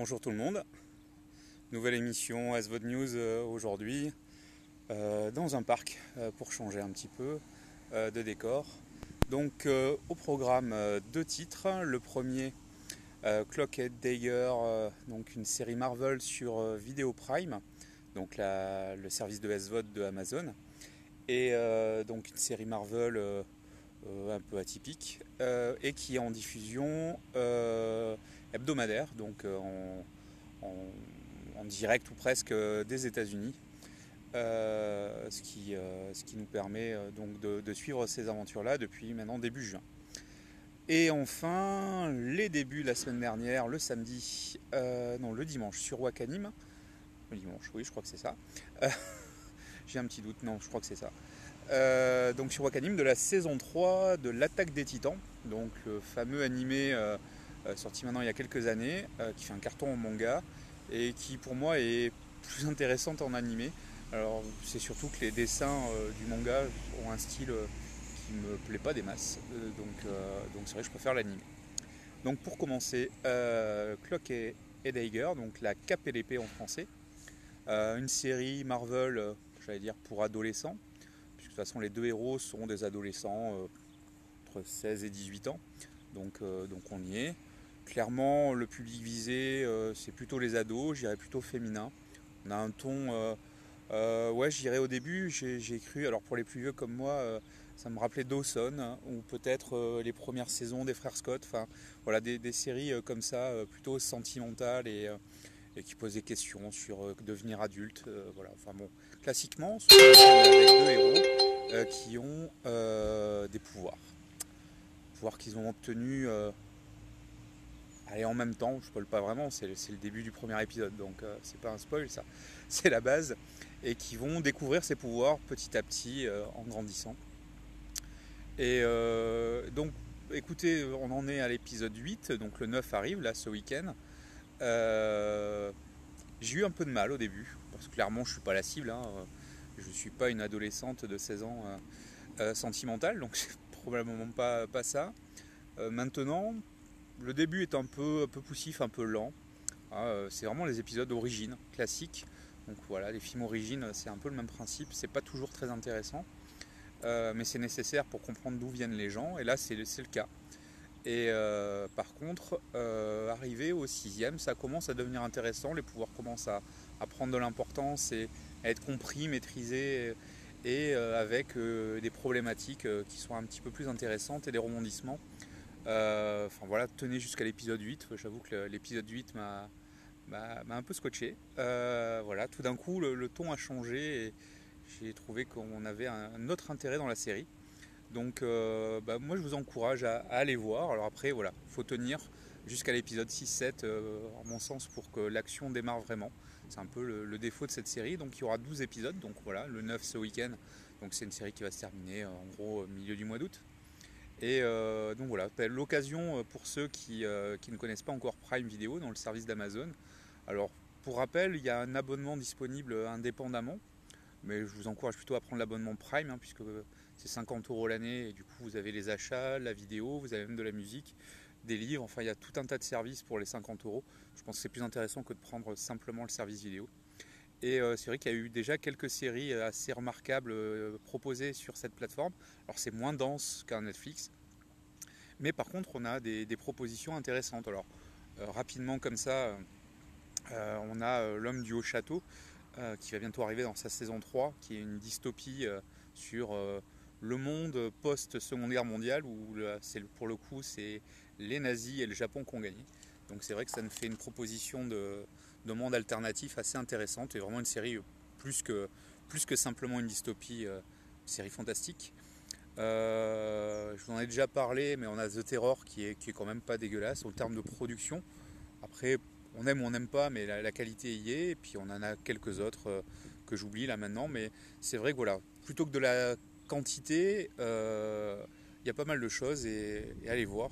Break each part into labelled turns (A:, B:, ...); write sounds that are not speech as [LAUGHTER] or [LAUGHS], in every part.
A: Bonjour tout le monde. Nouvelle émission SVOD News euh, aujourd'hui euh, dans un parc euh, pour changer un petit peu de décor. Donc au programme deux titres. Le premier Clockhead Dagger, donc une série Marvel sur Video Prime, donc le service de SVOD de Amazon. Et donc une série Marvel un peu atypique et qui est en diffusion hebdomadaire, donc en, direct ou presque des États-Unis. Euh, ce, qui, euh, nous permet euh, donc de, suivre ces aventures-là depuis maintenant début juin. Et enfin, les débuts de la semaine dernière, le samedi, non le dimanche sur Wakanim. Le dimanche, oui, je crois que c'est ça. [LAUGHS] J'ai un petit doute, non, je crois que c'est ça. donc sur Wakanim de la saison 3 de l'attaque des titans, donc le fameux animé sorti maintenant il y a quelques années, qui fait un carton en manga et qui pour moi est plus [LAUGHS] intéressante en animé. Alors c'est surtout que les dessins euh, du manga ont un style euh, qui me plaît pas des masses, euh, donc donc c'est vrai que je préfère l'anime. Donc pour commencer, Clock et, Dagger, donc la cape et l'épée en français, une série Marvel, j'allais dire pour adolescents, puisque de toute façon les deux héros sont des adolescents entre 16 et 18 ans, donc donc on y est. Clairement, le public visé, c'est plutôt les ados, j'irais plutôt féminin. On a un ton euh, ouais, j'irai au début, j'ai cru, alors pour les plus vieux comme moi, euh, ça me rappelait Dawson, ou peut-être euh, les premières saisons des frères Scott, enfin voilà, des, séries comme ça, plutôt sentimentales et, qui posent des questions sur devenir adulte. voilà, enfin bon, classiquement, avec deux héros qui ont des pouvoirs. Pouvoirs qu'ils ont obtenus Allez, en même temps, je spoil pas vraiment, c'est le début du premier épisode, donc c'est pas un spoil ça, [LAUGHS] c'est la base et qui vont découvrir ses pouvoirs petit à petit euh, en grandissant. Et euh, donc, écoutez, on en est à l'épisode 8, donc le 9 arrive là ce week-end. Euh, j'ai eu un peu de mal au début, parce que clairement je suis pas la cible, hein. je ne suis pas une adolescente de 16 ans sentimentale, donc [LAUGHS] c'est probablement pas, pas ça. maintenant, le début est un peu, poussif, un peu lent. Ah, c'est vraiment les épisodes d'origine, classiques. Donc voilà, les films origines, c'est un peu le même principe. C'est pas toujours très intéressant, euh, mais c'est nécessaire pour comprendre d'où viennent les gens. Et là, c'est le cas. Et euh, par contre, euh, arrivé au sixième, ça commence à devenir intéressant. Les pouvoirs commencent à, prendre de l'importance et à être compris, maîtrisés, et avec des problématiques qui sont un petit peu plus intéressantes et des rebondissements. Enfin voilà, tenez jusqu'à l'épisode 8. J'avoue que l'épisode 8 m'a un peu scotché. Euh, voilà, tout d'un coup, le, ton a changé et j'ai trouvé qu'on avait un, autre intérêt dans la série. Donc, euh, bah, moi, je vous encourage à, aller voir. Alors après, voilà, faut tenir jusqu'à l'épisode 6-7, euh, en mon sens, pour que l'action démarre vraiment. C'est un peu le, défaut de cette série. Donc, il y aura 12 épisodes. Donc voilà, le 9 ce week-end. Donc, c'est une série qui va se terminer en gros au milieu du mois d'août. Et donc voilà, l'occasion pour ceux qui, qui, ne connaissent pas encore Prime Video dans le service d'Amazon, alors, pour rappel, il y a un abonnement disponible indépendamment, mais je vous encourage plutôt à prendre l'abonnement Prime, hein, puisque c'est 50 euros l'année, et du coup, vous avez les achats, la vidéo, vous avez même de la musique, des livres, enfin, il y a tout un tas de services pour les 50 euros. Je pense que c'est plus intéressant que de prendre simplement le service vidéo. Et euh, c'est vrai qu'il y a eu déjà quelques séries assez remarquables euh, proposées sur cette plateforme. Alors, c'est moins dense qu'un Netflix, mais par contre, on a des, propositions intéressantes. Alors, euh, rapidement comme ça, euh, on a euh, L'homme du haut château euh, qui va bientôt arriver dans sa saison 3, qui est une dystopie sur le monde post-seconde guerre mondiale où pour le coup c'est les nazis et le Japon qui ont gagné. Donc c'est vrai que ça nous fait une proposition de, monde alternatif assez intéressante et vraiment une série plus que, plus que simplement une dystopie, une série fantastique. je vous en ai déjà parlé, mais on a The Terror qui est, qui est quand même pas dégueulasse au terme de production. Après, on aime ou on n'aime pas, mais la, qualité y est. Et puis on en a quelques autres euh, que j'oublie là maintenant. Mais c'est vrai que voilà, plutôt que de la quantité, euh, il y a pas mal de choses et, allez voir.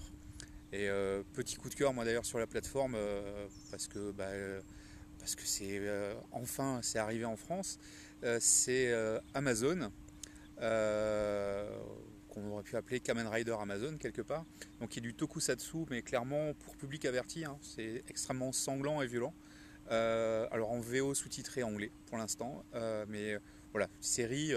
A: Et euh, petit coup de cœur moi d'ailleurs sur la plateforme parce que bah, parce que c'est enfin c'est arrivé en France. c'est Amazon qu'on qu'on aurait pu appeler Kamen Rider Amazon quelque part. Donc il y a du tokusatsu, mais clairement pour public averti, hein, c'est extrêmement sanglant et violent. alors en VO sous-titré anglais pour l'instant, mais voilà, série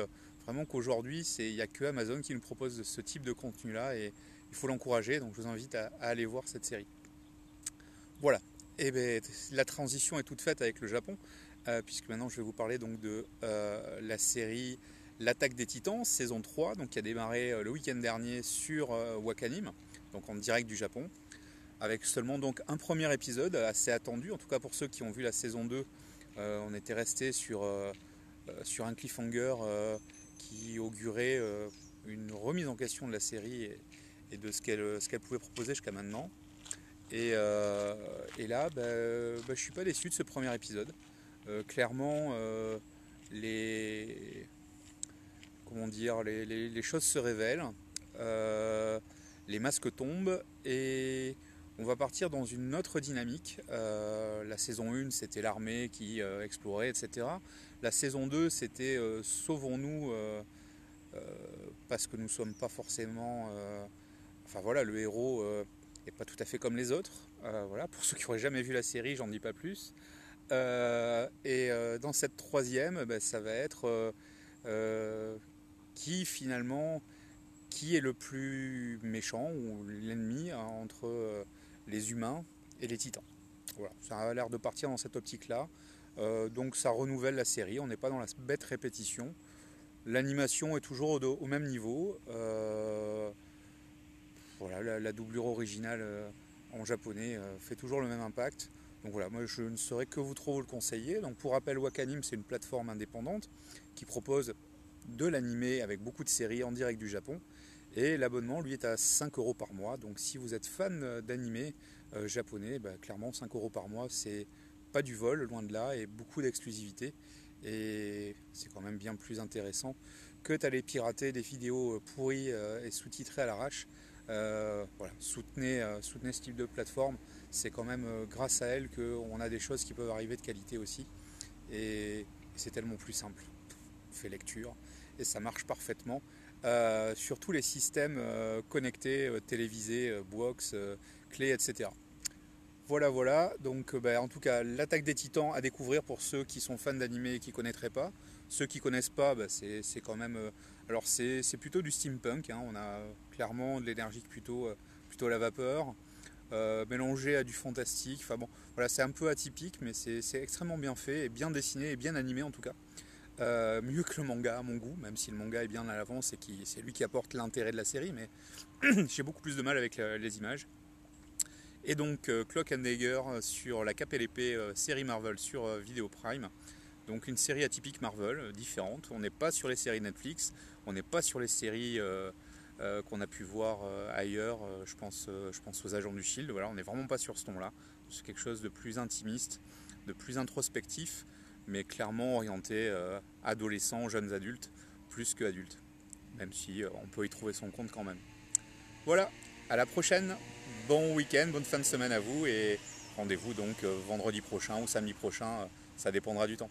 A: vraiment qu'aujourd'hui il n'y a que Amazon qui nous propose ce type de contenu là et il faut l'encourager. Donc je vous invite à, aller voir cette série. Voilà. Eh bien, la transition est toute faite avec le Japon, puisque maintenant je vais vous parler donc de la série L'attaque des titans, saison 3, donc qui a démarré euh, le week-end dernier sur euh, Wakanim, donc en direct du Japon, avec seulement donc un premier épisode assez attendu, en tout cas pour ceux qui ont vu la saison 2, euh, on était resté sur, un cliffhanger qui augurait une remise en question de la série et, de ce qu'elle pouvait proposer jusqu'à maintenant. Et, là, bah, bah, je suis pas déçu de ce premier épisode. clairement, les comment dire, les, choses se révèlent, euh, les masques tombent et on va partir dans une autre dynamique. Euh, la saison 1, c'était l'armée qui euh, explorait, etc. La saison 2, c'était sauvons-nous parce que nous ne sommes pas forcément... enfin voilà, le héros n'est pas tout à fait comme les autres. voilà, pour ceux qui n'auraient jamais vu la série, j'en dis pas plus. et dans cette troisième, ben, ça va être qui finalement qui est le plus méchant ou l'ennemi hein, entre euh, les humains et les titans. Voilà, ça a l'air de partir dans cette optique-là. Euh, donc ça renouvelle la série, on n'est pas dans la bête répétition. L'animation est toujours au, même niveau. Euh, voilà, la, doublure originale en japonais fait toujours le même impact. Donc voilà, moi je ne saurais que vous trop vous le conseiller. Donc pour rappel, Wakanim c'est une plateforme indépendante qui propose de l'animé avec beaucoup de séries en direct du Japon. Et l'abonnement, lui, est à 5 euros par mois. Donc si vous êtes fan d'animé euh, japonais, bah, clairement 5 euros par mois, c'est pas du vol, loin de là, et beaucoup d'exclusivité. Et c'est quand même bien plus intéressant que d'aller pirater des vidéos euh, pourries euh, et sous-titrées à l'arrache. Voilà, soutenez, soutenez ce type de plateforme. C'est quand même grâce à elle qu'on a des choses qui peuvent arriver de qualité aussi. Et c'est tellement plus simple. On fait lecture, et ça marche parfaitement euh, sur tous les systèmes euh, connectés, euh, télévisés, box, clés, etc. Voilà, voilà. Donc, bah, en tout cas, l'attaque des titans à découvrir pour ceux qui sont fans d'anime et qui ne connaîtraient pas. Ceux qui ne connaissent pas, bah, c'est quand même. alors, c'est plutôt du steampunk. Hein. On a clairement de l'énergie plutôt, plutôt à la vapeur, mélangé à du fantastique. Enfin bon, voilà, c'est un peu atypique, mais c'est extrêmement bien fait bien dessiné et bien animé en tout cas. Euh, mieux que le manga à mon goût, même si le manga est bien à l'avance et qui, c'est lui qui apporte l'intérêt de la série, mais [CLEARS THROAT] j'ai beaucoup plus de mal avec les images. Et donc euh, Clock and Dagger sur la cape et l'épée euh, série Marvel sur Video Prime. Donc une série atypique Marvel, différente. On n'est pas sur les séries Netflix, on n'est pas sur les séries qu'on a pu voir ailleurs. je, pense, je pense aux agents du Shield. Voilà, on n'est vraiment pas sur ce ton-là. C'est quelque chose de plus intimiste, de plus introspectif mais clairement orienté euh, adolescents, jeunes adultes, plus que adultes, même si euh, on peut y trouver son compte quand même. Voilà, à la prochaine, bon week-end, bonne fin de semaine à vous et rendez-vous donc euh, vendredi prochain ou samedi prochain, ça dépendra du temps.